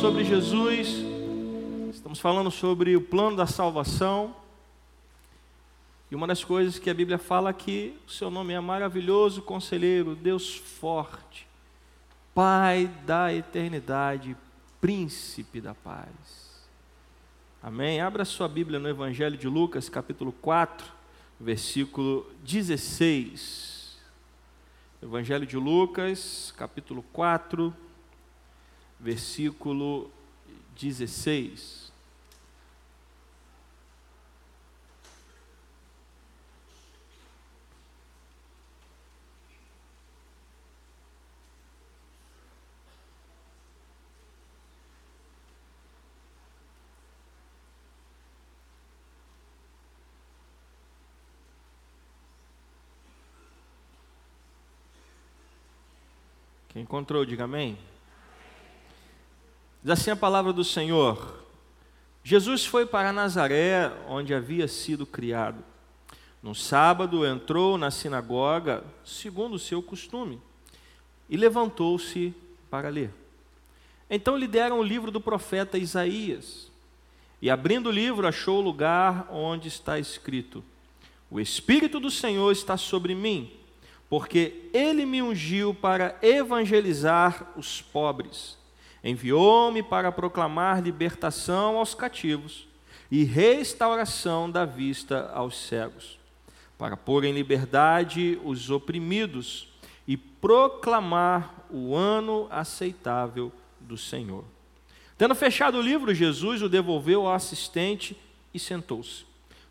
sobre Jesus, estamos falando sobre o plano da salvação. E uma das coisas que a Bíblia fala que o seu nome é maravilhoso, conselheiro, Deus forte, Pai da eternidade, príncipe da paz. Amém? Abra sua Bíblia no Evangelho de Lucas, capítulo 4, versículo 16. Evangelho de Lucas, capítulo 4, versículo 16. Quem encontrou, diga amém. Diz assim a palavra do Senhor: Jesus foi para Nazaré, onde havia sido criado. No sábado entrou na sinagoga, segundo o seu costume, e levantou-se para ler. Então lhe deram o livro do profeta Isaías. E abrindo o livro, achou o lugar onde está escrito: O Espírito do Senhor está sobre mim, porque ele me ungiu para evangelizar os pobres Enviou-me para proclamar libertação aos cativos e restauração da vista aos cegos, para pôr em liberdade os oprimidos e proclamar o ano aceitável do Senhor. Tendo fechado o livro, Jesus o devolveu ao assistente e sentou-se.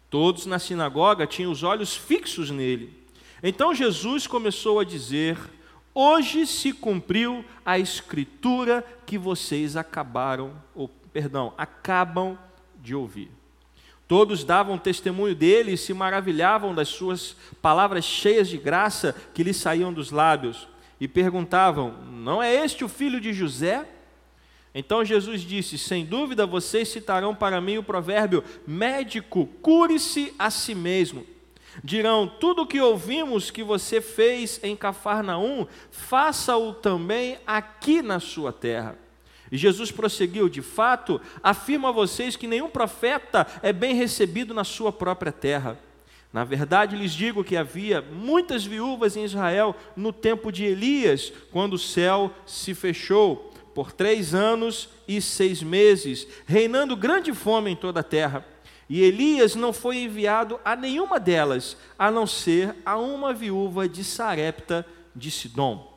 Todos na sinagoga tinham os olhos fixos nele. Então Jesus começou a dizer Hoje se cumpriu a escritura que vocês acabaram, ou perdão, acabam de ouvir. Todos davam testemunho dele e se maravilhavam das suas palavras cheias de graça que lhe saíam dos lábios e perguntavam: Não é este o filho de José? Então Jesus disse: Sem dúvida vocês citarão para mim o provérbio: Médico, cure-se a si mesmo. Dirão: Tudo o que ouvimos que você fez em Cafarnaum, faça-o também aqui na sua terra. E Jesus prosseguiu: De fato, afirmo a vocês que nenhum profeta é bem recebido na sua própria terra. Na verdade, lhes digo que havia muitas viúvas em Israel no tempo de Elias, quando o céu se fechou por três anos e seis meses, reinando grande fome em toda a terra. E Elias não foi enviado a nenhuma delas, a não ser a uma viúva de Sarepta de Sidom.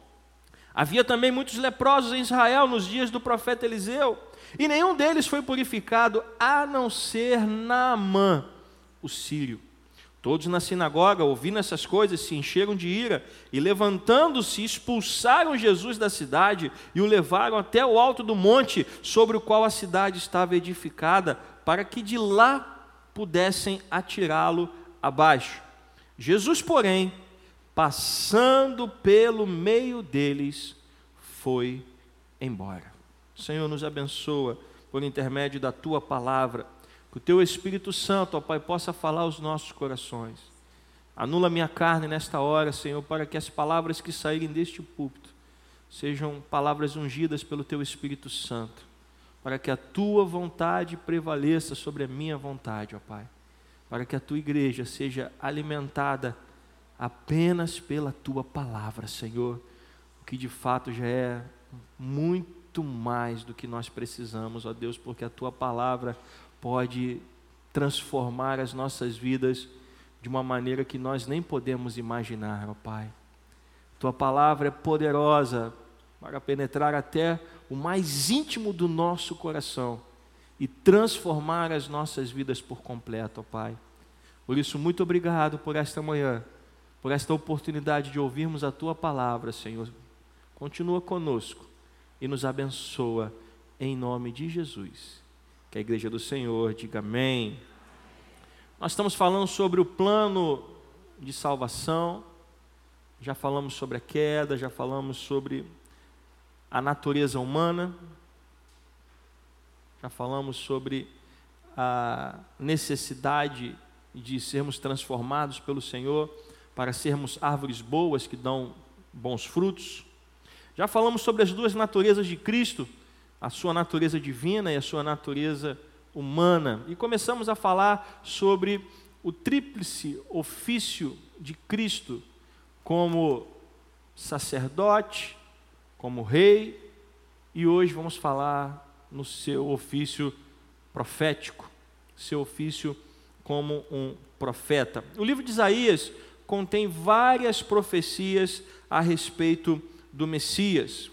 Havia também muitos leprosos em Israel nos dias do profeta Eliseu, e nenhum deles foi purificado, a não ser Naamã, o sírio. Todos na sinagoga, ouvindo essas coisas, se encheram de ira e, levantando-se, expulsaram Jesus da cidade e o levaram até o alto do monte sobre o qual a cidade estava edificada, para que de lá pudessem atirá-lo abaixo. Jesus, porém, passando pelo meio deles, foi embora. Senhor, nos abençoa por intermédio da tua palavra, que o teu Espírito Santo, ó Pai, possa falar aos nossos corações. Anula minha carne nesta hora, Senhor, para que as palavras que saírem deste púlpito sejam palavras ungidas pelo teu Espírito Santo para que a tua vontade prevaleça sobre a minha vontade, ó Pai. Para que a tua igreja seja alimentada apenas pela tua palavra, Senhor. O que de fato já é muito mais do que nós precisamos, ó Deus, porque a tua palavra pode transformar as nossas vidas de uma maneira que nós nem podemos imaginar, ó Pai. Tua palavra é poderosa para penetrar até o mais íntimo do nosso coração e transformar as nossas vidas por completo, ó Pai. Por isso, muito obrigado por esta manhã, por esta oportunidade de ouvirmos a Tua palavra, Senhor. Continua conosco e nos abençoa em nome de Jesus. Que a igreja do Senhor diga amém. Nós estamos falando sobre o plano de salvação, já falamos sobre a queda, já falamos sobre a natureza humana, já falamos sobre a necessidade de sermos transformados pelo Senhor para sermos árvores boas que dão bons frutos. Já falamos sobre as duas naturezas de Cristo, a sua natureza divina e a sua natureza humana. E começamos a falar sobre o tríplice ofício de Cristo como sacerdote, como rei, e hoje vamos falar no seu ofício profético, seu ofício como um profeta. O livro de Isaías contém várias profecias a respeito do Messias.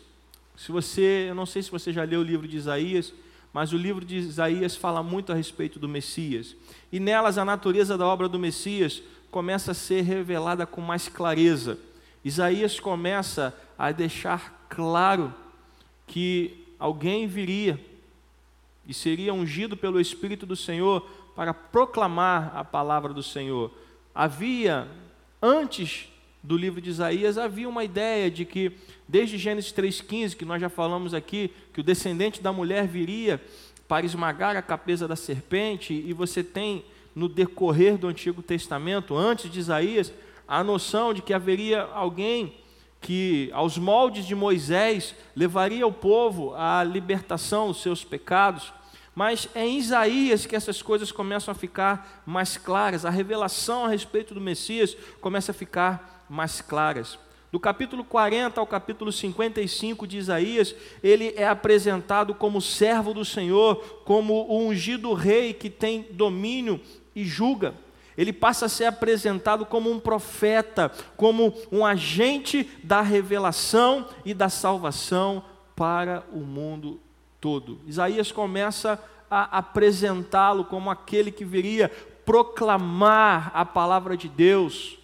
Se você, eu não sei se você já leu o livro de Isaías, mas o livro de Isaías fala muito a respeito do Messias. E nelas a natureza da obra do Messias começa a ser revelada com mais clareza. Isaías começa a deixar claro que alguém viria e seria ungido pelo Espírito do Senhor para proclamar a palavra do Senhor. Havia, antes do livro de Isaías, havia uma ideia de que, desde Gênesis 3,15, que nós já falamos aqui, que o descendente da mulher viria para esmagar a cabeça da serpente, e você tem no decorrer do Antigo Testamento, antes de Isaías, a noção de que haveria alguém que, aos moldes de Moisés, levaria o povo à libertação dos seus pecados. Mas é em Isaías que essas coisas começam a ficar mais claras, a revelação a respeito do Messias começa a ficar mais claras. Do capítulo 40 ao capítulo 55 de Isaías, ele é apresentado como servo do Senhor, como o ungido rei que tem domínio e julga. Ele passa a ser apresentado como um profeta, como um agente da revelação e da salvação para o mundo todo. Isaías começa a apresentá-lo como aquele que viria proclamar a palavra de Deus,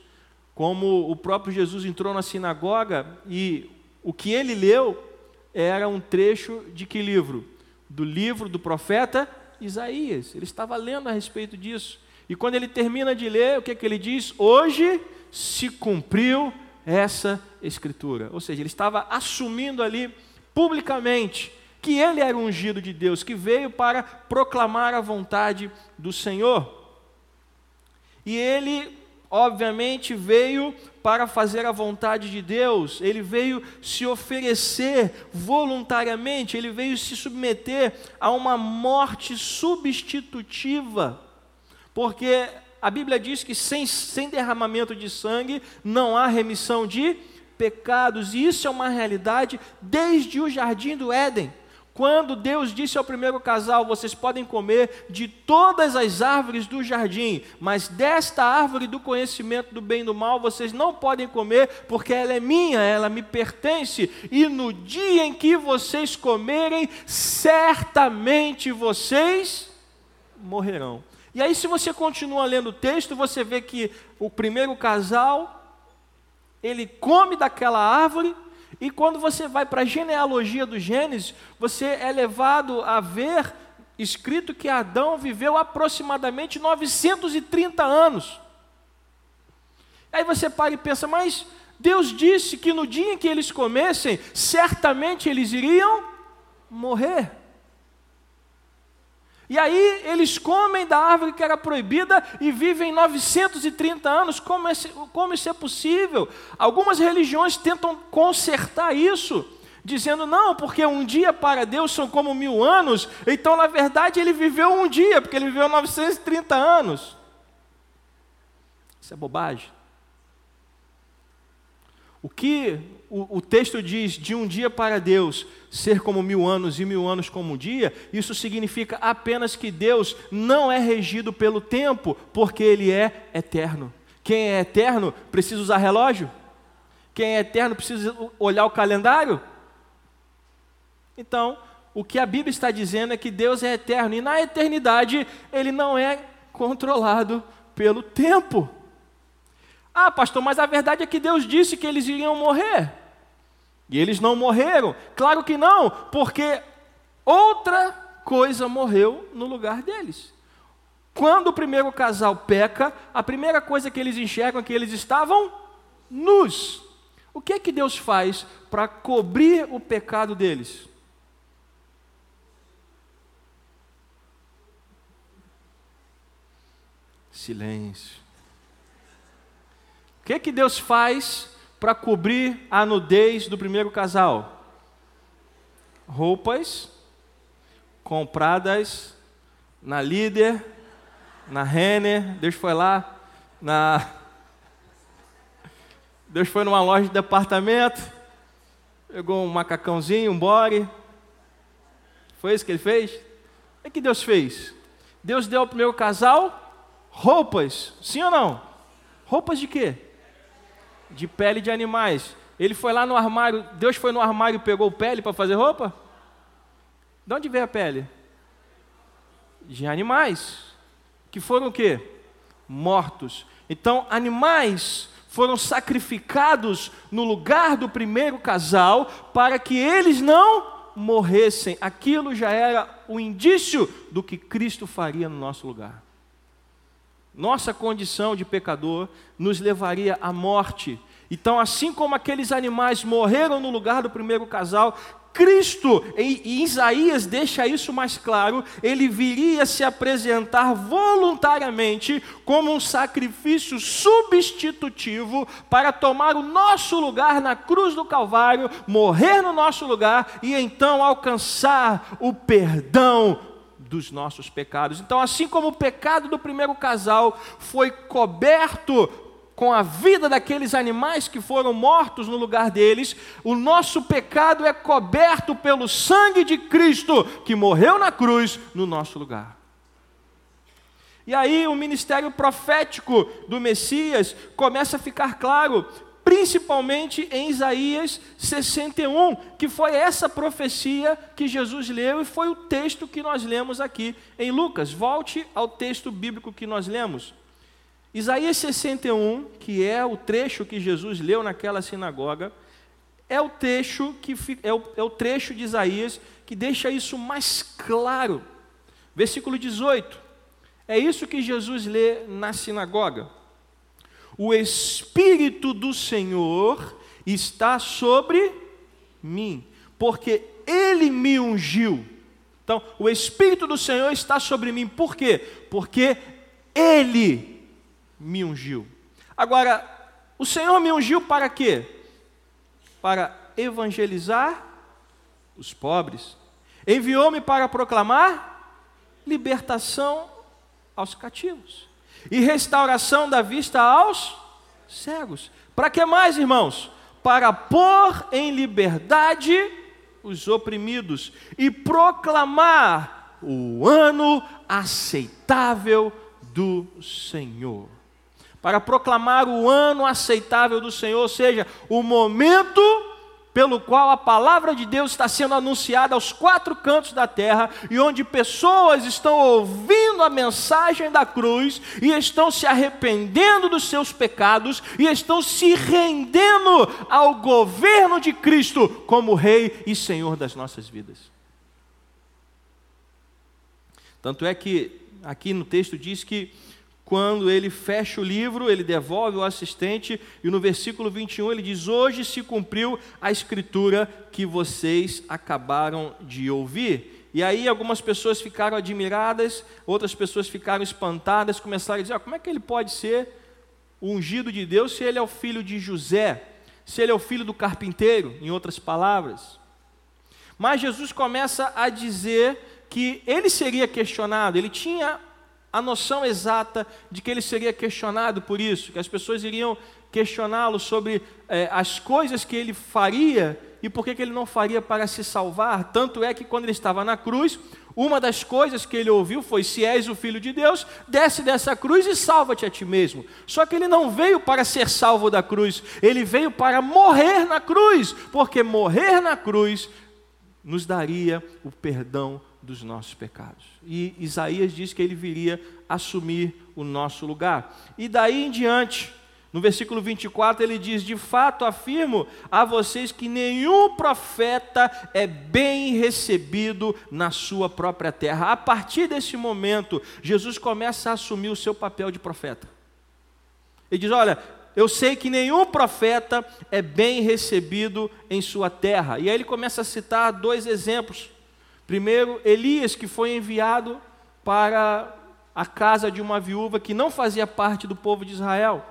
como o próprio Jesus entrou na sinagoga e o que ele leu era um trecho de que livro? Do livro do profeta Isaías. Ele estava lendo a respeito disso. E quando ele termina de ler, o que, é que ele diz? Hoje se cumpriu essa escritura. Ou seja, ele estava assumindo ali publicamente que ele era ungido de Deus, que veio para proclamar a vontade do Senhor. E ele, obviamente, veio para fazer a vontade de Deus, ele veio se oferecer voluntariamente, ele veio se submeter a uma morte substitutiva, porque a Bíblia diz que sem, sem derramamento de sangue não há remissão de pecados, e isso é uma realidade desde o jardim do Éden. Quando Deus disse ao primeiro casal: Vocês podem comer de todas as árvores do jardim, mas desta árvore do conhecimento do bem e do mal vocês não podem comer, porque ela é minha, ela me pertence, e no dia em que vocês comerem, certamente vocês morrerão. E aí, se você continua lendo o texto, você vê que o primeiro casal ele come daquela árvore e quando você vai para a genealogia do Gênesis, você é levado a ver escrito que Adão viveu aproximadamente 930 anos. Aí você para e pensa, mas Deus disse que no dia em que eles comessem, certamente eles iriam morrer. E aí eles comem da árvore que era proibida e vivem 930 anos. Como, é, como isso é possível? Algumas religiões tentam consertar isso, dizendo, não, porque um dia para Deus são como mil anos, então na verdade ele viveu um dia, porque ele viveu 930 anos. Isso é bobagem. O que o, o, texto diz de um dia para Deus ser como mil anos e mil anos como um dia, isso significa apenas que Deus não é regido pelo tempo, porque Ele é eterno. Quem é eterno precisa usar relógio? Quem é eterno precisa olhar o calendário? Então, o que a Bíblia está dizendo é que Deus é eterno e na eternidade Ele não é controlado pelo tempo. Ah, pastor, mas a verdade é que Deus disse que eles iriam morrer. E eles não morreram. Claro que não, porque outra coisa morreu no lugar deles. Quando o primeiro casal peca, a primeira coisa que eles enxergam é que eles estavam nus. O que é que Deus faz para cobrir o pecado deles? Silêncio. O que, que Deus faz para cobrir a nudez do primeiro casal? Roupas compradas na Líder, na Renner, Deus foi lá, na. Deus foi numa loja de departamento, pegou um macacãozinho, um bore. Foi isso que ele fez? O que Deus fez? Deus deu ao primeiro casal roupas, sim ou não? Roupas de quê? De pele de animais. Ele foi lá no armário, Deus foi no armário e pegou pele para fazer roupa? De onde veio a pele? De animais. Que foram o quê? Mortos. Então, animais foram sacrificados no lugar do primeiro casal para que eles não morressem. Aquilo já era o indício do que Cristo faria no nosso lugar. Nossa condição de pecador nos levaria à morte. Então, assim como aqueles animais morreram no lugar do primeiro casal, Cristo, em Isaías deixa isso mais claro, ele viria se apresentar voluntariamente como um sacrifício substitutivo para tomar o nosso lugar na cruz do Calvário, morrer no nosso lugar e então alcançar o perdão dos nossos pecados. Então, assim como o pecado do primeiro casal foi coberto com a vida daqueles animais que foram mortos no lugar deles, o nosso pecado é coberto pelo sangue de Cristo, que morreu na cruz no nosso lugar. E aí o ministério profético do Messias começa a ficar claro, principalmente em Isaías 61, que foi essa profecia que Jesus leu e foi o texto que nós lemos aqui em Lucas. Volte ao texto bíblico que nós lemos. Isaías 61, que é o trecho que Jesus leu naquela sinagoga, é o trecho que é o, é o trecho de Isaías que deixa isso mais claro. Versículo 18. É isso que Jesus lê na sinagoga. O Espírito do Senhor está sobre mim, porque Ele me ungiu. Então, o Espírito do Senhor está sobre mim, por quê? Porque Ele me ungiu. Agora, o Senhor me ungiu para quê? Para evangelizar os pobres. Enviou-me para proclamar libertação aos cativos e restauração da vista aos cegos. Para que mais, irmãos? Para pôr em liberdade os oprimidos e proclamar o ano aceitável do Senhor para proclamar o ano aceitável do Senhor, ou seja, o momento pelo qual a palavra de Deus está sendo anunciada aos quatro cantos da terra e onde pessoas estão ouvindo a mensagem da cruz e estão se arrependendo dos seus pecados e estão se rendendo ao governo de Cristo como Rei e Senhor das nossas vidas. Tanto é que aqui no texto diz que quando ele fecha o livro, ele devolve o assistente, e no versículo 21 ele diz: Hoje se cumpriu a escritura que vocês acabaram de ouvir. E aí algumas pessoas ficaram admiradas, outras pessoas ficaram espantadas, começaram a dizer: ah, como é que ele pode ser o ungido de Deus se ele é o filho de José, se ele é o filho do carpinteiro, em outras palavras? Mas Jesus começa a dizer que ele seria questionado, ele tinha a noção exata de que ele seria questionado por isso, que as pessoas iriam questioná-lo sobre é, as coisas que ele faria e por que, que ele não faria para se salvar. Tanto é que quando ele estava na cruz, uma das coisas que ele ouviu foi: Se és o filho de Deus, desce dessa cruz e salva-te a ti mesmo. Só que ele não veio para ser salvo da cruz, ele veio para morrer na cruz, porque morrer na cruz nos daria o perdão dos nossos pecados. E Isaías diz que ele viria assumir o nosso lugar. E daí em diante, no versículo 24, ele diz: De fato afirmo a vocês que nenhum profeta é bem recebido na sua própria terra. A partir desse momento, Jesus começa a assumir o seu papel de profeta. Ele diz: Olha, eu sei que nenhum profeta é bem recebido em sua terra. E aí ele começa a citar dois exemplos. Primeiro, Elias, que foi enviado para a casa de uma viúva que não fazia parte do povo de Israel.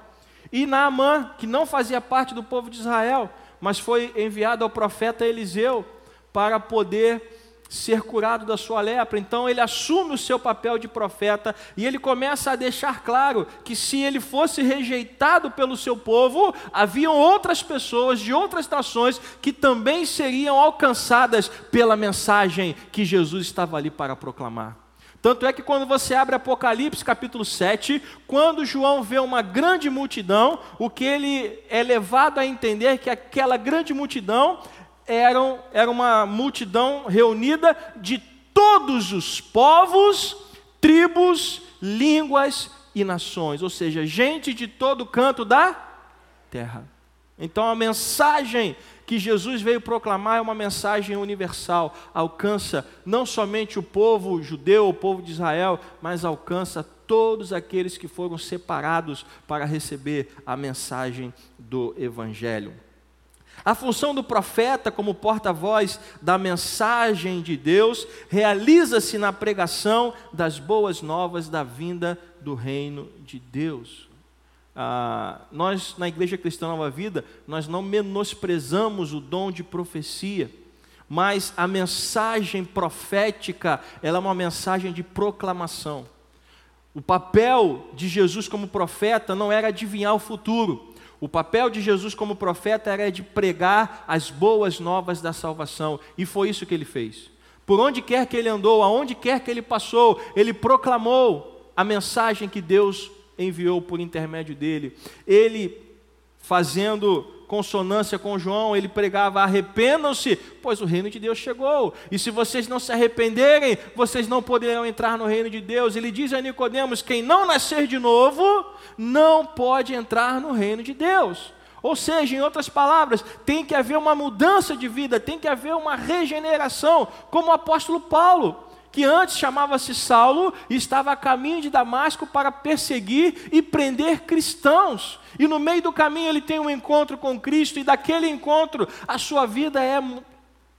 E Naamã, que não fazia parte do povo de Israel, mas foi enviado ao profeta Eliseu para poder ser curado da sua lepra. Então ele assume o seu papel de profeta e ele começa a deixar claro que se ele fosse rejeitado pelo seu povo, haviam outras pessoas de outras nações que também seriam alcançadas pela mensagem que Jesus estava ali para proclamar. Tanto é que quando você abre Apocalipse capítulo 7, quando João vê uma grande multidão, o que ele é levado a entender é que aquela grande multidão eram, era uma multidão reunida de todos os povos, tribos, línguas e nações, ou seja, gente de todo canto da terra. Então a mensagem que Jesus veio proclamar é uma mensagem universal, alcança não somente o povo judeu, o povo de Israel, mas alcança todos aqueles que foram separados para receber a mensagem do Evangelho. A função do profeta, como porta-voz da mensagem de Deus, realiza-se na pregação das boas novas da vinda do reino de Deus. Ah, nós, na Igreja Cristã Nova Vida, nós não menosprezamos o dom de profecia, mas a mensagem profética, ela é uma mensagem de proclamação. O papel de Jesus como profeta não era adivinhar o futuro, o papel de Jesus como profeta era de pregar as boas novas da salvação, e foi isso que ele fez. Por onde quer que ele andou, aonde quer que ele passou, ele proclamou a mensagem que Deus enviou por intermédio dele. Ele, fazendo consonância com João, ele pregava: arrependam-se, pois o reino de Deus chegou. E se vocês não se arrependerem, vocês não poderão entrar no reino de Deus. Ele diz a Nicodemos: quem não nascer de novo, não pode entrar no reino de Deus. Ou seja, em outras palavras, tem que haver uma mudança de vida, tem que haver uma regeneração, como o apóstolo Paulo que antes chamava-se Saulo e estava a caminho de Damasco para perseguir e prender cristãos. E no meio do caminho ele tem um encontro com Cristo, e daquele encontro a sua vida é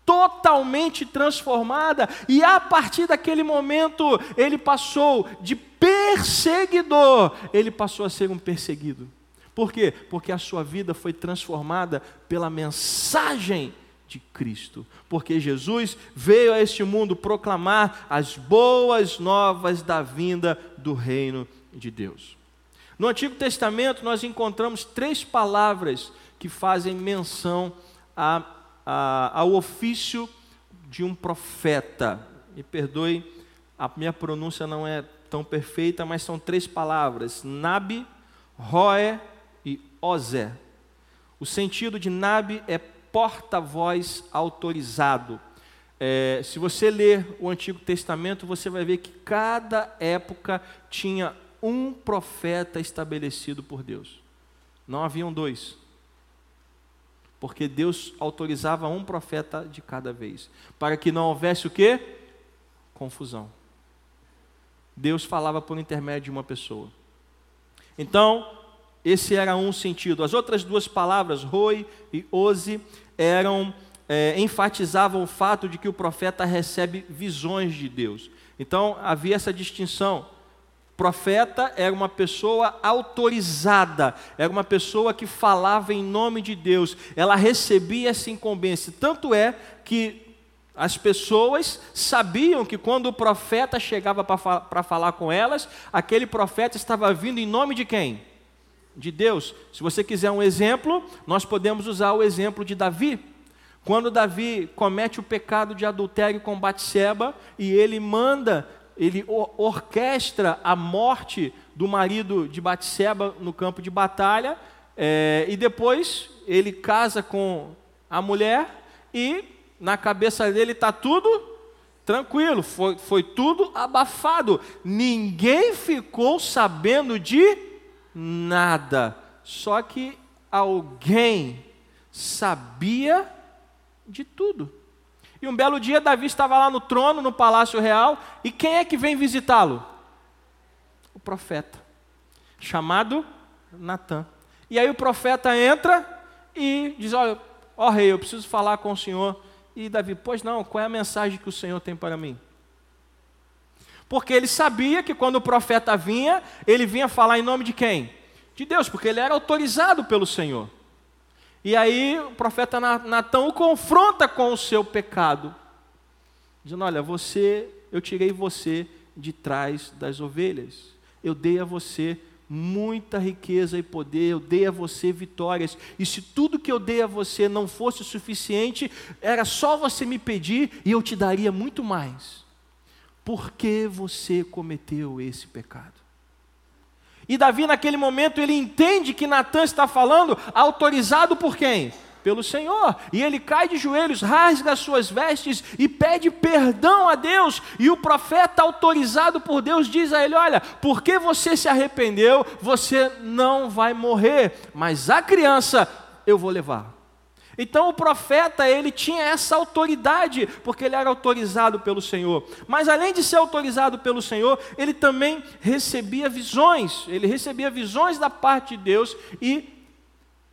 totalmente transformada, e a partir daquele momento ele passou de perseguidor, ele passou a ser um perseguido. Por quê? Porque a sua vida foi transformada pela mensagem de Cristo, porque Jesus veio a este mundo proclamar as boas novas da vinda do reino de Deus. No Antigo Testamento, nós encontramos três palavras que fazem menção a, a, ao ofício de um profeta. Me perdoe, a minha pronúncia não é tão perfeita, mas são três palavras: Nabi, Roé e Ozé. O sentido de Nabi é porta-voz autorizado. É, se você ler o Antigo Testamento, você vai ver que cada época tinha um profeta estabelecido por Deus. Não haviam dois. Porque Deus autorizava um profeta de cada vez. Para que não houvesse o quê? Confusão. Deus falava por intermédio de uma pessoa. Então, esse era um sentido. As outras duas palavras, roi e ose, eram é, enfatizavam o fato de que o profeta recebe visões de Deus. Então havia essa distinção. Profeta era uma pessoa autorizada, era uma pessoa que falava em nome de Deus, ela recebia essa incumbência. Tanto é que as pessoas sabiam que quando o profeta chegava para falar com elas, aquele profeta estava vindo em nome de quem? De Deus. Se você quiser um exemplo, nós podemos usar o exemplo de Davi. Quando Davi comete o pecado de adultério com Batseba e ele manda, ele orquestra a morte do marido de Batseba no campo de batalha, é, e depois ele casa com a mulher e na cabeça dele está tudo tranquilo, foi, foi tudo abafado. Ninguém ficou sabendo de nada. Só que alguém sabia de tudo. E um belo dia, Davi estava lá no trono, no palácio real, e quem é que vem visitá-lo? O profeta, chamado Natã. E aí o profeta entra e diz: Olha, ó rei, eu preciso falar com o senhor. E Davi, pois não, qual é a mensagem que o senhor tem para mim? Porque ele sabia que quando o profeta vinha, ele vinha falar em nome de quem? De Deus, porque ele era autorizado pelo Senhor. E aí o profeta Natão o confronta com o seu pecado. dizendo: Olha, você, eu tirei você de trás das ovelhas, eu dei a você muita riqueza e poder, eu dei a você vitórias, e se tudo que eu dei a você não fosse suficiente, era só você me pedir e eu te daria muito mais. Por que você cometeu esse pecado? E Davi, naquele momento, ele entende que Natan está falando, autorizado por quem? Pelo Senhor. E ele cai de joelhos, rasga as suas vestes e pede perdão a Deus. E o profeta, autorizado por Deus, diz a ele: Olha, porque você se arrependeu, você não vai morrer, mas a criança eu vou levar. Então o profeta, ele tinha essa autoridade, porque ele era autorizado pelo Senhor. Mas além de ser autorizado pelo Senhor, ele também recebia visões. Ele recebia visões da parte de Deus e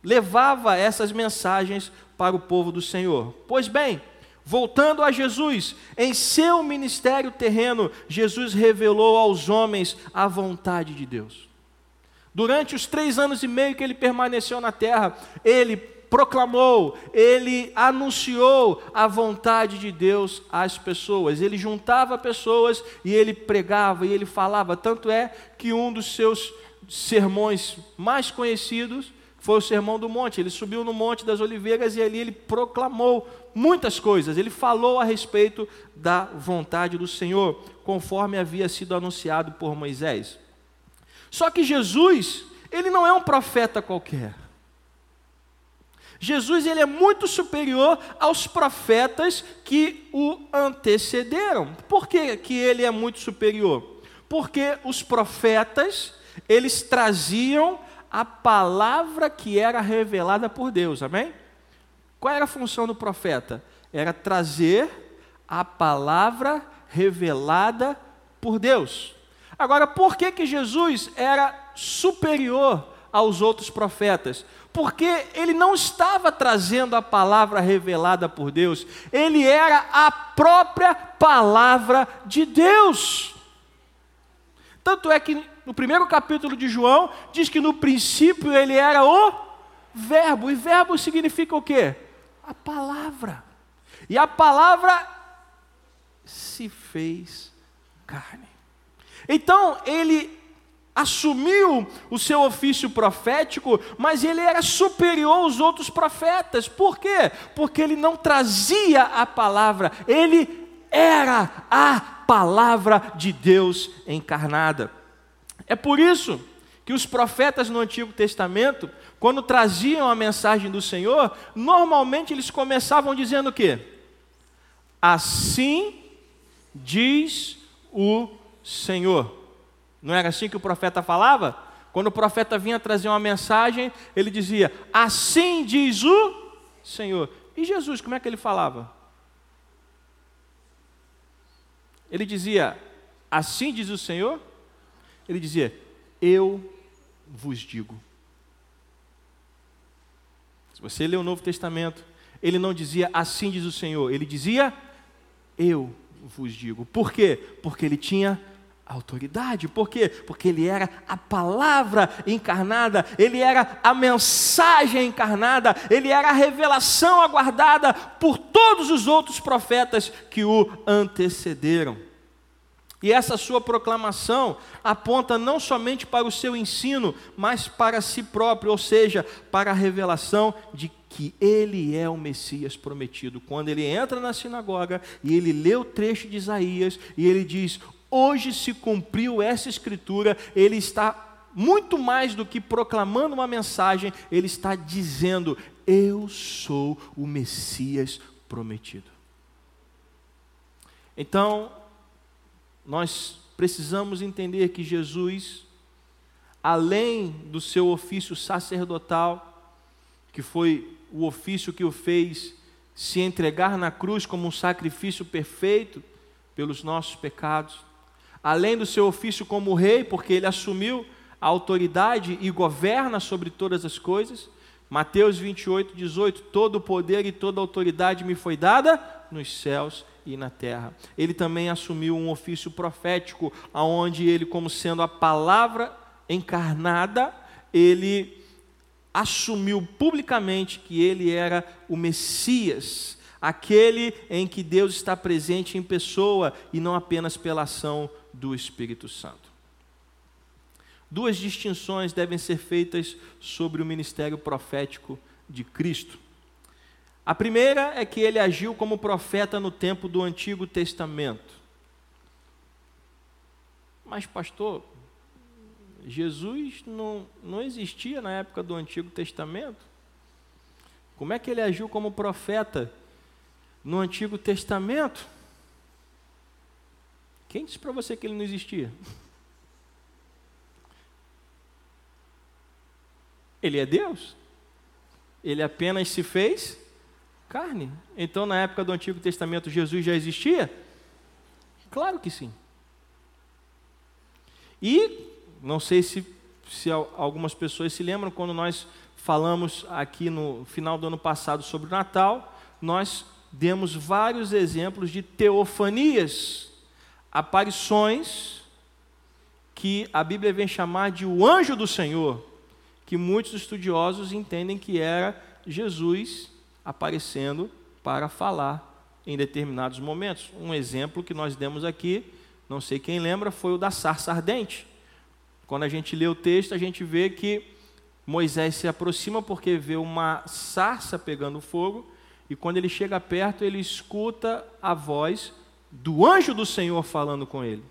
levava essas mensagens para o povo do Senhor. Pois bem, voltando a Jesus, em seu ministério terreno, Jesus revelou aos homens a vontade de Deus. Durante os três anos e meio que ele permaneceu na terra, ele proclamou, ele anunciou a vontade de Deus às pessoas. Ele juntava pessoas e ele pregava e ele falava. Tanto é que um dos seus sermões mais conhecidos foi o Sermão do Monte. Ele subiu no Monte das Oliveiras e ali ele proclamou muitas coisas. Ele falou a respeito da vontade do Senhor, conforme havia sido anunciado por Moisés. Só que Jesus, ele não é um profeta qualquer. Jesus ele é muito superior aos profetas que o antecederam. Por que, que ele é muito superior? Porque os profetas, eles traziam a palavra que era revelada por Deus, amém? Qual era a função do profeta? Era trazer a palavra revelada por Deus. Agora, por que, que Jesus era superior aos outros profetas? Porque ele não estava trazendo a palavra revelada por Deus, ele era a própria palavra de Deus. Tanto é que no primeiro capítulo de João, diz que no princípio ele era o Verbo, e Verbo significa o quê? A palavra. E a palavra se fez carne. Então ele assumiu o seu ofício profético, mas ele era superior aos outros profetas. Por quê? Porque ele não trazia a palavra, ele era a palavra de Deus encarnada. É por isso que os profetas no Antigo Testamento, quando traziam a mensagem do Senhor, normalmente eles começavam dizendo o quê? Assim diz o Senhor. Não era assim que o profeta falava? Quando o profeta vinha trazer uma mensagem, ele dizia: Assim diz o Senhor. E Jesus, como é que ele falava? Ele dizia: Assim diz o Senhor? Ele dizia: Eu vos digo. Se você lê o Novo Testamento, ele não dizia assim diz o Senhor, ele dizia eu vos digo. Por quê? Porque ele tinha autoridade. Por quê? Porque ele era a palavra encarnada, ele era a mensagem encarnada, ele era a revelação aguardada por todos os outros profetas que o antecederam. E essa sua proclamação aponta não somente para o seu ensino, mas para si próprio, ou seja, para a revelação de que ele é o Messias prometido. Quando ele entra na sinagoga e ele lê o trecho de Isaías e ele diz: Hoje se cumpriu essa escritura, ele está muito mais do que proclamando uma mensagem, ele está dizendo: Eu sou o Messias prometido. Então, nós precisamos entender que Jesus, além do seu ofício sacerdotal, que foi o ofício que o fez se entregar na cruz como um sacrifício perfeito pelos nossos pecados, além do seu ofício como rei, porque ele assumiu a autoridade e governa sobre todas as coisas. Mateus 28, 18: Todo o poder e toda a autoridade me foi dada nos céus e na terra. Ele também assumiu um ofício profético, aonde ele, como sendo a palavra encarnada, ele assumiu publicamente que ele era o Messias, aquele em que Deus está presente em pessoa e não apenas pela ação do Espírito Santo. Duas distinções devem ser feitas sobre o ministério profético de Cristo. A primeira é que ele agiu como profeta no tempo do Antigo Testamento. Mas, pastor, Jesus não, não existia na época do Antigo Testamento? Como é que ele agiu como profeta no Antigo Testamento? Quem disse para você que ele não existia? Ele é Deus. Ele apenas se fez carne. Então, na época do Antigo Testamento, Jesus já existia? Claro que sim. E, não sei se, se algumas pessoas se lembram, quando nós falamos aqui no final do ano passado sobre o Natal, nós demos vários exemplos de teofanias, aparições que a Bíblia vem chamar de o anjo do Senhor que muitos estudiosos entendem que era Jesus aparecendo para falar em determinados momentos. Um exemplo que nós demos aqui, não sei quem lembra, foi o da sarça ardente. Quando a gente lê o texto, a gente vê que Moisés se aproxima porque vê uma sarça pegando fogo, e quando ele chega perto, ele escuta a voz do anjo do Senhor falando com ele.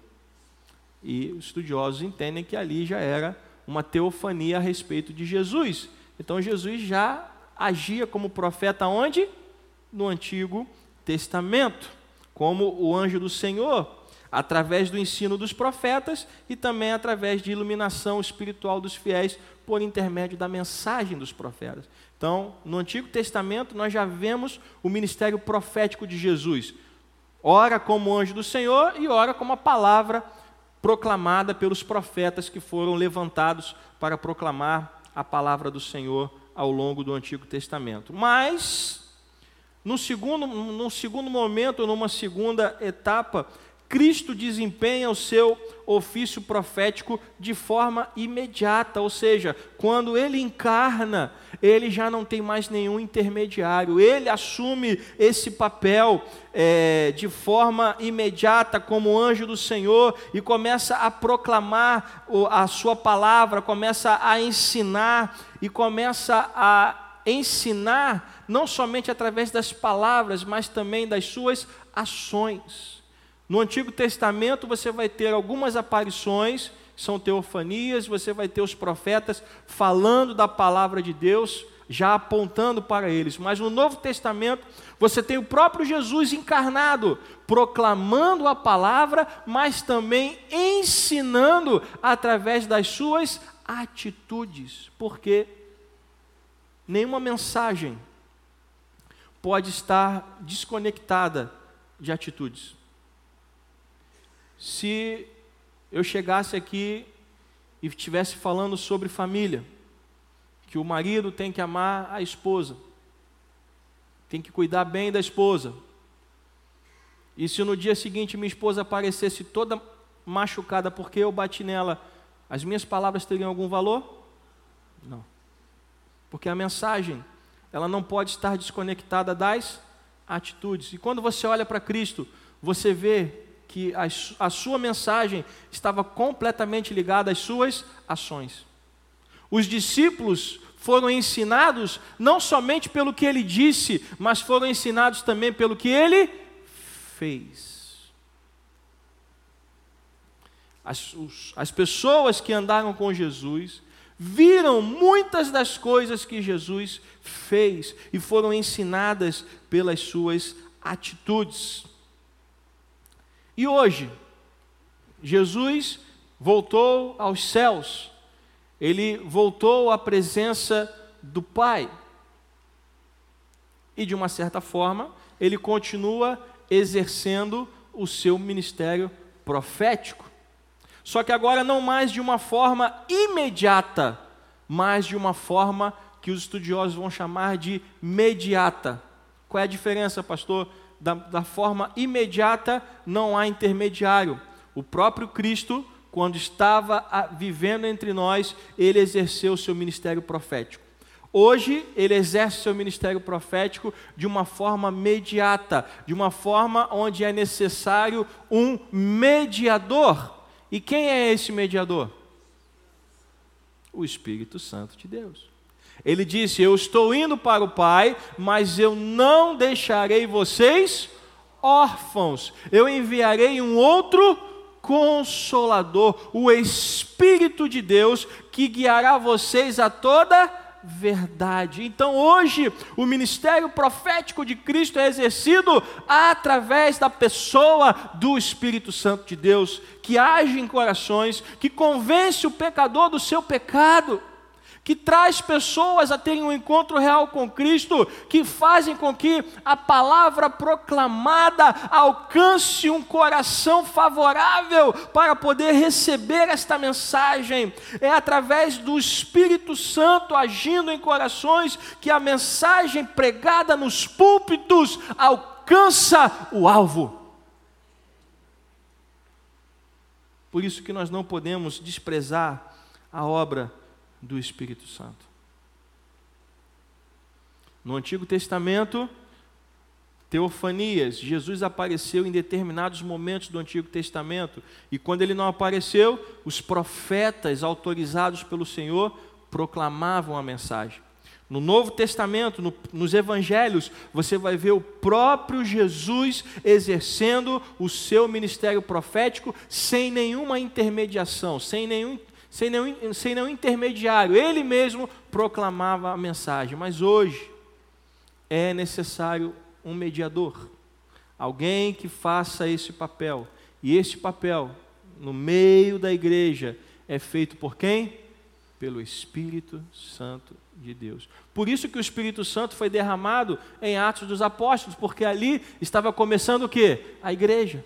E os estudiosos entendem que ali já era uma teofania a respeito de Jesus. Então Jesus já agia como profeta onde? No Antigo Testamento, como o anjo do Senhor, através do ensino dos profetas e também através de iluminação espiritual dos fiéis por intermédio da mensagem dos profetas. Então, no Antigo Testamento nós já vemos o ministério profético de Jesus. Ora como anjo do Senhor e ora como a palavra proclamada pelos profetas que foram levantados para proclamar a palavra do Senhor ao longo do Antigo Testamento. Mas, no segundo, no segundo momento, numa segunda etapa, Cristo desempenha o seu ofício profético de forma imediata, ou seja, quando ele encarna, ele já não tem mais nenhum intermediário, ele assume esse papel é, de forma imediata como anjo do Senhor e começa a proclamar a sua palavra, começa a ensinar e começa a ensinar não somente através das palavras, mas também das suas ações. No Antigo Testamento você vai ter algumas aparições, são teofanias, você vai ter os profetas falando da palavra de Deus, já apontando para eles. Mas no Novo Testamento você tem o próprio Jesus encarnado, proclamando a palavra, mas também ensinando através das suas atitudes. Porque nenhuma mensagem pode estar desconectada de atitudes se eu chegasse aqui e estivesse falando sobre família, que o marido tem que amar a esposa, tem que cuidar bem da esposa. E se no dia seguinte minha esposa aparecesse toda machucada porque eu bati nela, as minhas palavras teriam algum valor? Não. Porque a mensagem, ela não pode estar desconectada das atitudes. E quando você olha para Cristo, você vê que a, a sua mensagem estava completamente ligada às suas ações. Os discípulos foram ensinados não somente pelo que ele disse, mas foram ensinados também pelo que ele fez. As, os, as pessoas que andaram com Jesus viram muitas das coisas que Jesus fez e foram ensinadas pelas suas atitudes. E hoje, Jesus voltou aos céus, ele voltou à presença do Pai. E de uma certa forma, ele continua exercendo o seu ministério profético. Só que agora não mais de uma forma imediata, mas de uma forma que os estudiosos vão chamar de mediata. Qual é a diferença, pastor, da, da forma imediata, não há intermediário. O próprio Cristo, quando estava vivendo entre nós, ele exerceu o seu ministério profético. Hoje, ele exerce seu ministério profético de uma forma mediata, de uma forma onde é necessário um mediador. E quem é esse mediador? O Espírito Santo de Deus. Ele disse: Eu estou indo para o Pai, mas eu não deixarei vocês órfãos. Eu enviarei um outro consolador, o Espírito de Deus, que guiará vocês a toda verdade. Então, hoje, o ministério profético de Cristo é exercido através da pessoa do Espírito Santo de Deus, que age em corações, que convence o pecador do seu pecado que traz pessoas a terem um encontro real com Cristo, que fazem com que a palavra proclamada alcance um coração favorável para poder receber esta mensagem. É através do Espírito Santo agindo em corações que a mensagem pregada nos púlpitos alcança o alvo. Por isso que nós não podemos desprezar a obra do Espírito Santo. No Antigo Testamento, teofanias, Jesus apareceu em determinados momentos do Antigo Testamento, e quando ele não apareceu, os profetas autorizados pelo Senhor proclamavam a mensagem. No Novo Testamento, no, nos Evangelhos, você vai ver o próprio Jesus exercendo o seu ministério profético sem nenhuma intermediação, sem nenhum sem nenhum, sem nenhum intermediário, ele mesmo proclamava a mensagem. Mas hoje é necessário um mediador, alguém que faça esse papel. E esse papel, no meio da igreja, é feito por quem? Pelo Espírito Santo de Deus. Por isso que o Espírito Santo foi derramado em Atos dos Apóstolos, porque ali estava começando o quê? A igreja.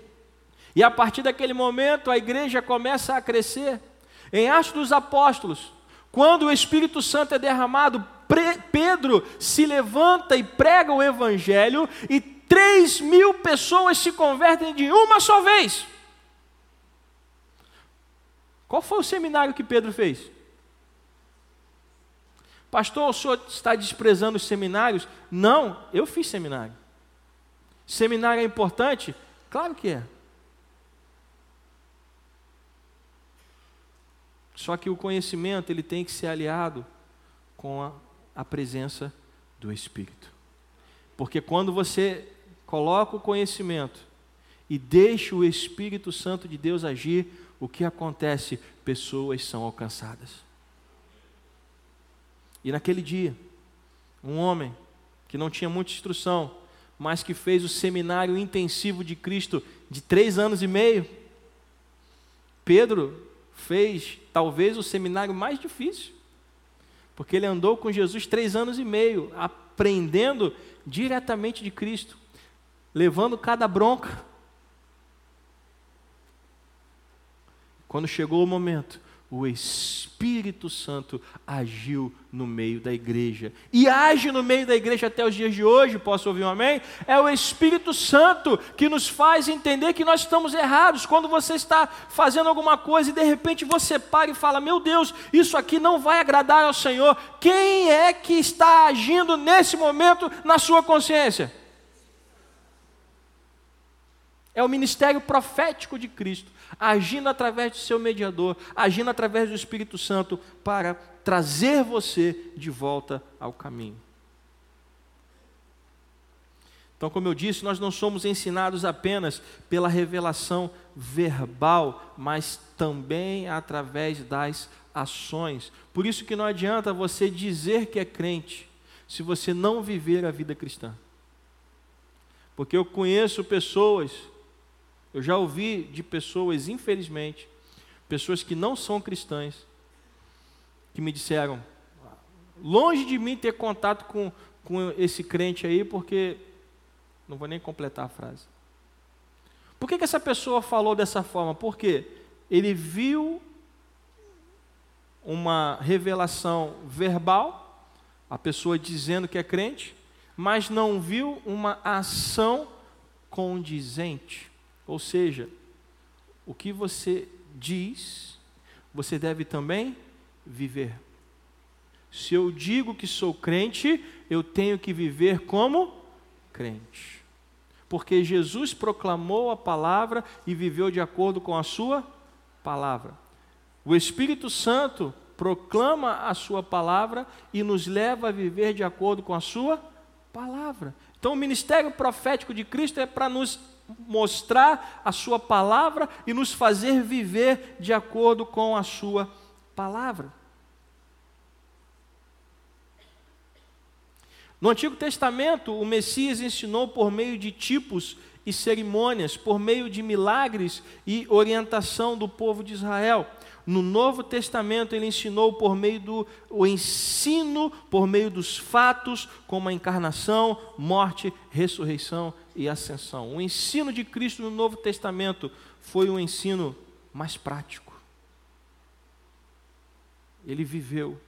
E a partir daquele momento a igreja começa a crescer. Em Atos dos Apóstolos, quando o Espírito Santo é derramado, Pedro se levanta e prega o Evangelho e três mil pessoas se convertem de uma só vez. Qual foi o seminário que Pedro fez? Pastor, o senhor está desprezando os seminários? Não, eu fiz seminário. Seminário é importante? Claro que é. Só que o conhecimento ele tem que ser aliado com a, a presença do Espírito. Porque quando você coloca o conhecimento e deixa o Espírito Santo de Deus agir, o que acontece? Pessoas são alcançadas. E naquele dia, um homem que não tinha muita instrução, mas que fez o seminário intensivo de Cristo de três anos e meio, Pedro fez talvez o seminário mais difícil, porque ele andou com Jesus três anos e meio, aprendendo diretamente de Cristo, levando cada bronca. Quando chegou o momento o Espírito Santo agiu no meio da igreja. E age no meio da igreja até os dias de hoje, posso ouvir um amém? É o Espírito Santo que nos faz entender que nós estamos errados. Quando você está fazendo alguma coisa e de repente você para e fala: Meu Deus, isso aqui não vai agradar ao Senhor. Quem é que está agindo nesse momento na sua consciência? É o ministério profético de Cristo agindo através do seu mediador, agindo através do Espírito Santo para trazer você de volta ao caminho. Então, como eu disse, nós não somos ensinados apenas pela revelação verbal, mas também através das ações. Por isso que não adianta você dizer que é crente se você não viver a vida cristã. Porque eu conheço pessoas eu já ouvi de pessoas, infelizmente, pessoas que não são cristãs, que me disseram: longe de mim ter contato com, com esse crente aí, porque. Não vou nem completar a frase. Por que, que essa pessoa falou dessa forma? Porque ele viu uma revelação verbal, a pessoa dizendo que é crente, mas não viu uma ação condizente. Ou seja, o que você diz, você deve também viver. Se eu digo que sou crente, eu tenho que viver como crente. Porque Jesus proclamou a palavra e viveu de acordo com a sua palavra. O Espírito Santo proclama a sua palavra e nos leva a viver de acordo com a sua palavra. Então, o ministério profético de Cristo é para nos mostrar a sua palavra e nos fazer viver de acordo com a sua palavra. No Antigo Testamento, o Messias ensinou por meio de tipos e cerimônias, por meio de milagres e orientação do povo de Israel. No Novo Testamento, ele ensinou por meio do o ensino, por meio dos fatos, como a encarnação, morte, ressurreição e ascensão. O ensino de Cristo no Novo Testamento foi um ensino mais prático. Ele viveu,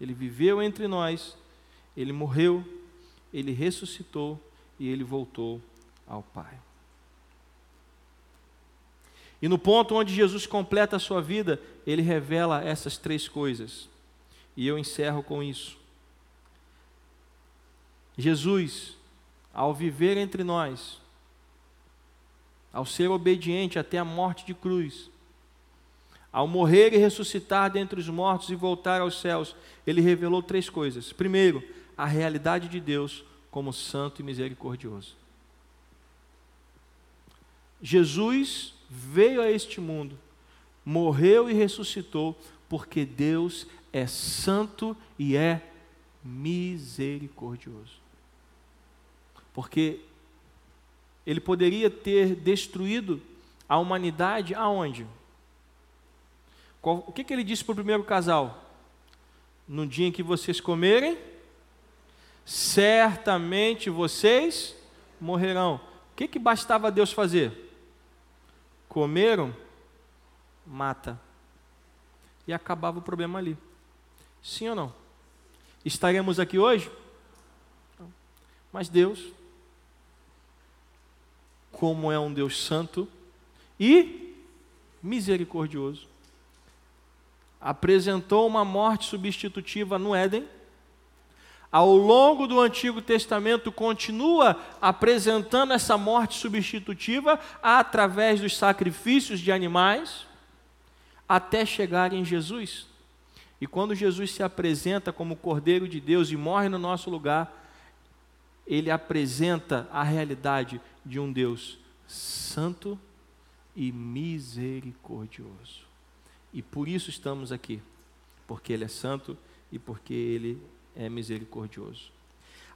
ele viveu entre nós, ele morreu, ele ressuscitou e ele voltou ao Pai. E no ponto onde Jesus completa a sua vida, ele revela essas três coisas. E eu encerro com isso. Jesus, ao viver entre nós, ao ser obediente até a morte de cruz, ao morrer e ressuscitar dentre os mortos e voltar aos céus, ele revelou três coisas. Primeiro, a realidade de Deus como santo e misericordioso. Jesus veio a este mundo, morreu e ressuscitou, porque Deus é santo e é misericordioso. Porque ele poderia ter destruído a humanidade aonde? o que, que ele disse para o primeiro casal? No dia em que vocês comerem, certamente vocês morrerão. O que, que bastava Deus fazer? comeram, mata. E acabava o problema ali. Sim ou não? Estaremos aqui hoje? Mas Deus, como é um Deus santo e misericordioso, apresentou uma morte substitutiva no Éden ao longo do Antigo Testamento, continua apresentando essa morte substitutiva através dos sacrifícios de animais, até chegar em Jesus. E quando Jesus se apresenta como Cordeiro de Deus e morre no nosso lugar, ele apresenta a realidade de um Deus santo e misericordioso. E por isso estamos aqui, porque Ele é santo e porque Ele é misericordioso.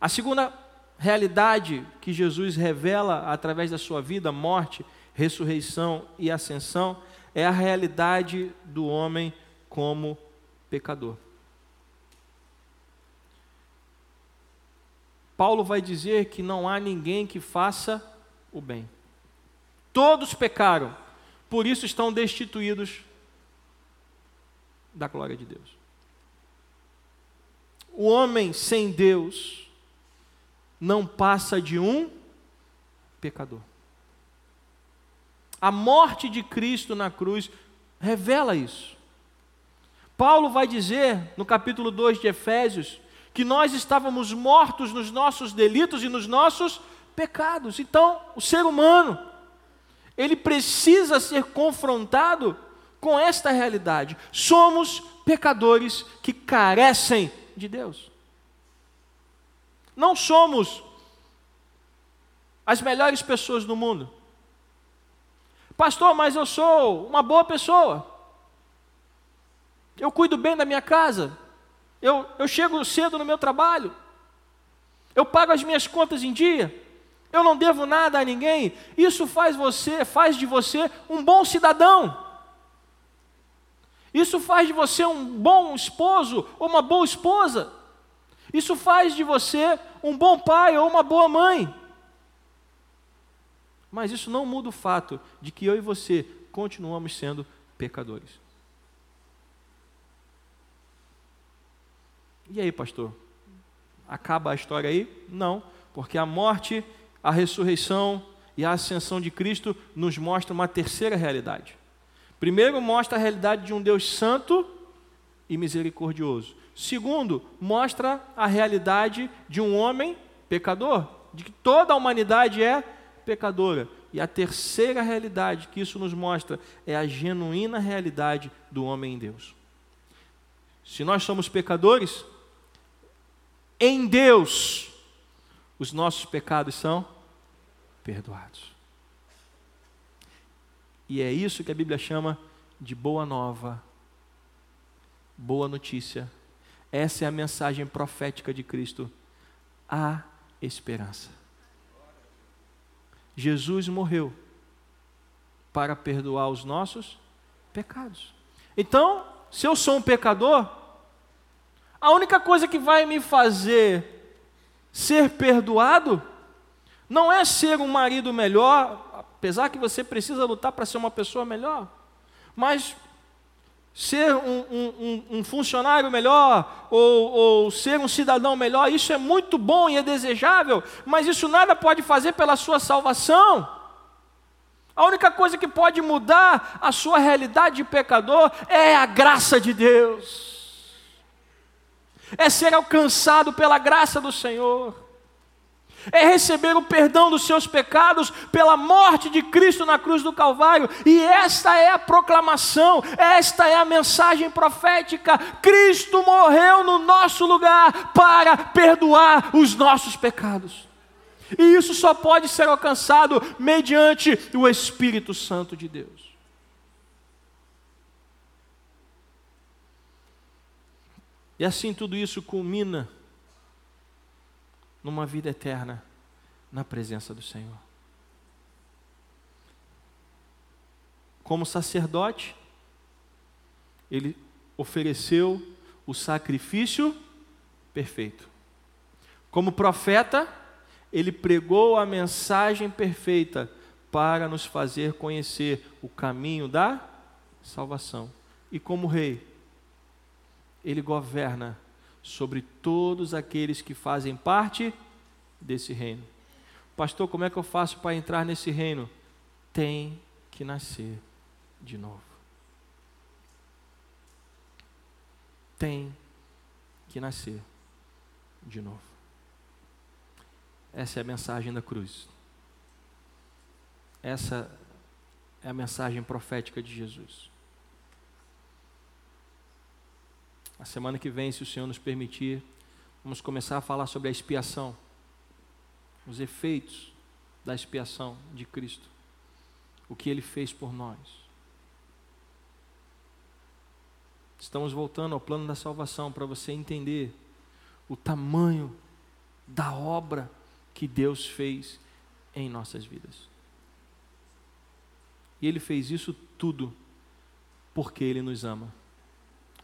A segunda realidade que Jesus revela através da sua vida, morte, ressurreição e ascensão, é a realidade do homem como pecador. Paulo vai dizer que não há ninguém que faça o bem. Todos pecaram, por isso estão destituídos da glória de Deus o homem sem Deus não passa de um pecador. A morte de Cristo na cruz revela isso. Paulo vai dizer no capítulo 2 de Efésios que nós estávamos mortos nos nossos delitos e nos nossos pecados. Então, o ser humano, ele precisa ser confrontado com esta realidade. Somos pecadores que carecem de Deus. Não somos as melhores pessoas do mundo. Pastor, mas eu sou uma boa pessoa. Eu cuido bem da minha casa. Eu, eu chego cedo no meu trabalho. Eu pago as minhas contas em dia. Eu não devo nada a ninguém. Isso faz você, faz de você um bom cidadão. Isso faz de você um bom esposo ou uma boa esposa. Isso faz de você um bom pai ou uma boa mãe. Mas isso não muda o fato de que eu e você continuamos sendo pecadores. E aí, pastor? Acaba a história aí? Não, porque a morte, a ressurreição e a ascensão de Cristo nos mostram uma terceira realidade. Primeiro, mostra a realidade de um Deus santo e misericordioso. Segundo, mostra a realidade de um homem pecador, de que toda a humanidade é pecadora. E a terceira realidade que isso nos mostra é a genuína realidade do homem em Deus. Se nós somos pecadores, em Deus, os nossos pecados são perdoados. E é isso que a Bíblia chama de boa nova, boa notícia. Essa é a mensagem profética de Cristo. Há esperança. Jesus morreu para perdoar os nossos pecados. Então, se eu sou um pecador, a única coisa que vai me fazer ser perdoado não é ser um marido melhor, apesar que você precisa lutar para ser uma pessoa melhor, mas ser um, um, um funcionário melhor ou, ou, ser um cidadão melhor, isso é muito bom e é desejável, mas isso nada pode fazer pela sua salvação. A única coisa que pode mudar a sua realidade de pecador é a graça de Deus, é ser alcançado pela graça do Senhor é receber o perdão dos seus pecados pela morte de Cristo na cruz do Calvário, e esta é a proclamação, esta é a mensagem profética: Cristo morreu no nosso lugar para perdoar os nossos pecados. E isso só pode ser alcançado mediante o Espírito Santo de Deus. E assim tudo isso culmina numa vida eterna na presença do Senhor. Como sacerdote, ele ofereceu o sacrifício perfeito. Como profeta, ele pregou a mensagem perfeita para nos fazer conhecer o caminho da salvação. E como rei, ele governa sobre todos aqueles que fazem parte desse reino. Pastor, como é que eu faço para entrar nesse reino? Tem que nascer de novo. Tem que nascer de novo. Essa é a mensagem da cruz. Essa é a mensagem profética de Jesus. A semana que vem, se o Senhor nos permitir, vamos começar a falar sobre a expiação, os efeitos da expiação de Cristo, o que ele fez por nós. Estamos voltando ao plano da salvação para você entender o tamanho da obra que Deus fez em nossas vidas. E Ele fez isso tudo porque Ele nos ama.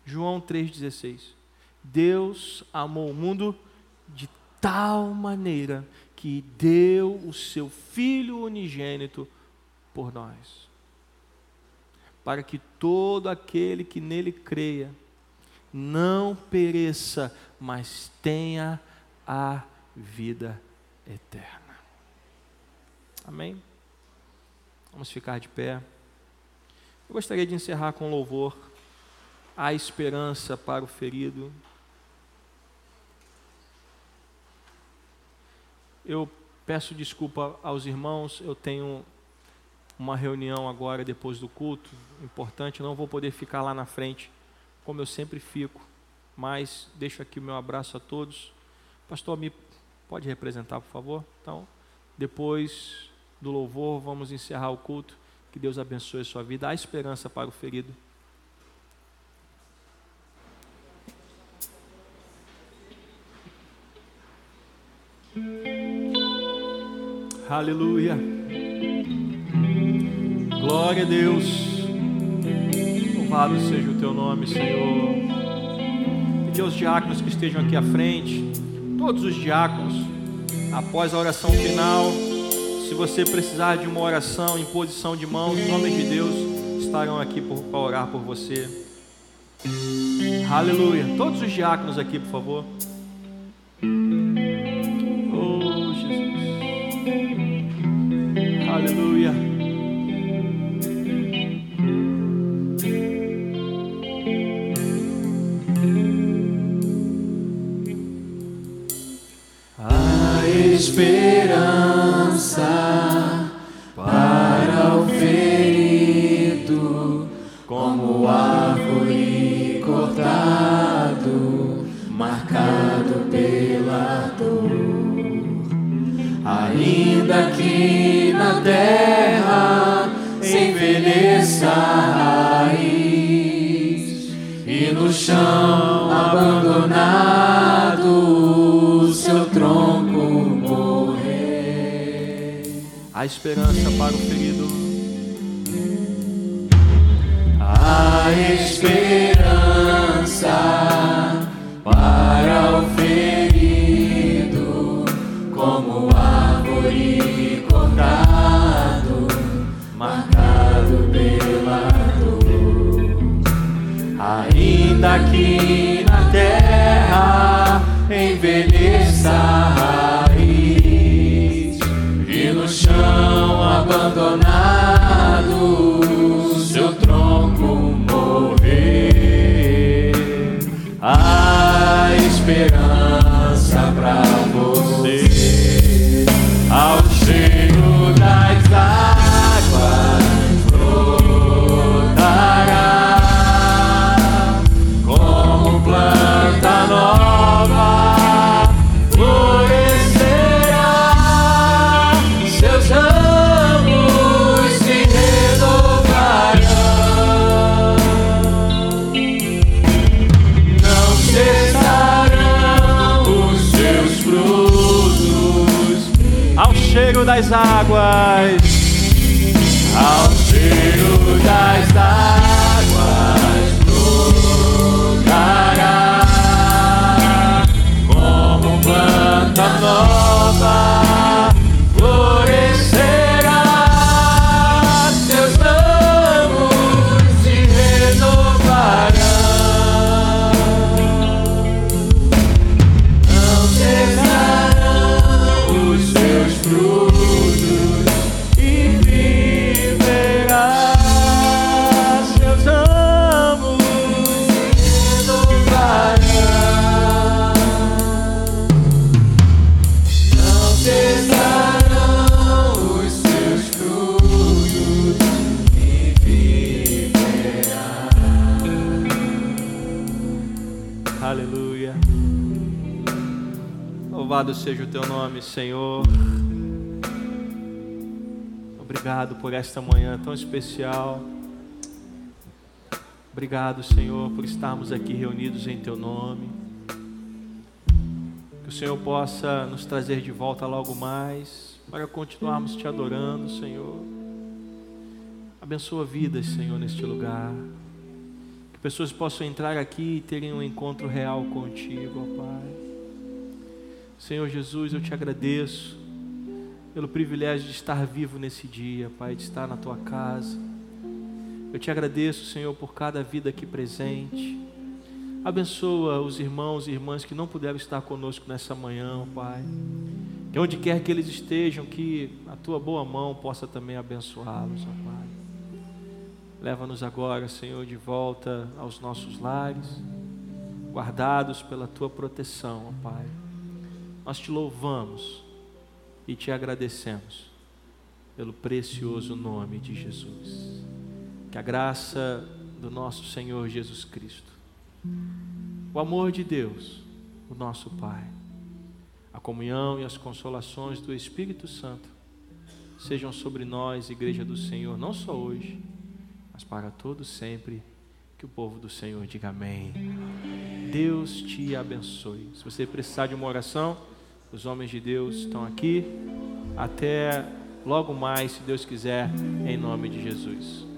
João 3,16. Deus amou o mundo de tal maneira que deu o seu Filho unigênito por nós, para que todo aquele que nele creia não pereça, mas tenha a vida eterna. Amém? Vamos ficar de pé. Eu gostaria de encerrar com louvor há esperança para o ferido. Eu peço desculpa aos irmãos, eu tenho uma reunião agora depois do culto, importante, não vou poder ficar lá na frente, como eu sempre fico, mas deixo aqui o meu abraço a todos. Pastor, me pode representar, por favor? Então, depois do louvor, vamos encerrar o culto. Que Deus abençoe a sua vida. Há esperança para o ferido. Aleluia. Glória a Deus. Louvado seja o teu nome, Senhor. Pedir aos diáconos que estejam aqui à frente, todos os diáconos, após a oração final, se você precisar de uma oração em posição de mãos, em nome de Deus, estarão aqui para orar por você. Aleluia. Todos os diáconos aqui, por favor. aqui. Por esta manhã tão especial. Obrigado, Senhor, por estarmos aqui reunidos em teu nome. Que o Senhor possa nos trazer de volta logo mais, para continuarmos te adorando, Senhor. Abençoa vidas, Senhor, neste lugar. Que pessoas possam entrar aqui e terem um encontro real contigo, ó Pai. Senhor Jesus, eu te agradeço pelo privilégio de estar vivo nesse dia, Pai, de estar na tua casa. Eu te agradeço, Senhor, por cada vida aqui presente. Abençoa os irmãos e irmãs que não puderam estar conosco nessa manhã, Pai. Que onde quer que eles estejam, que a tua boa mão possa também abençoá-los, Pai. Leva-nos agora, Senhor, de volta aos nossos lares, guardados pela tua proteção, Pai. Nós te louvamos e te agradecemos pelo precioso nome de Jesus. Que a graça do nosso Senhor Jesus Cristo, o amor de Deus, o nosso Pai, a comunhão e as consolações do Espírito Santo sejam sobre nós, Igreja do Senhor, não só hoje, mas para todos sempre. Que o povo do Senhor diga amém. Deus te abençoe. Se você precisar de uma oração, os homens de Deus estão aqui. Até logo mais, se Deus quiser, em nome de Jesus.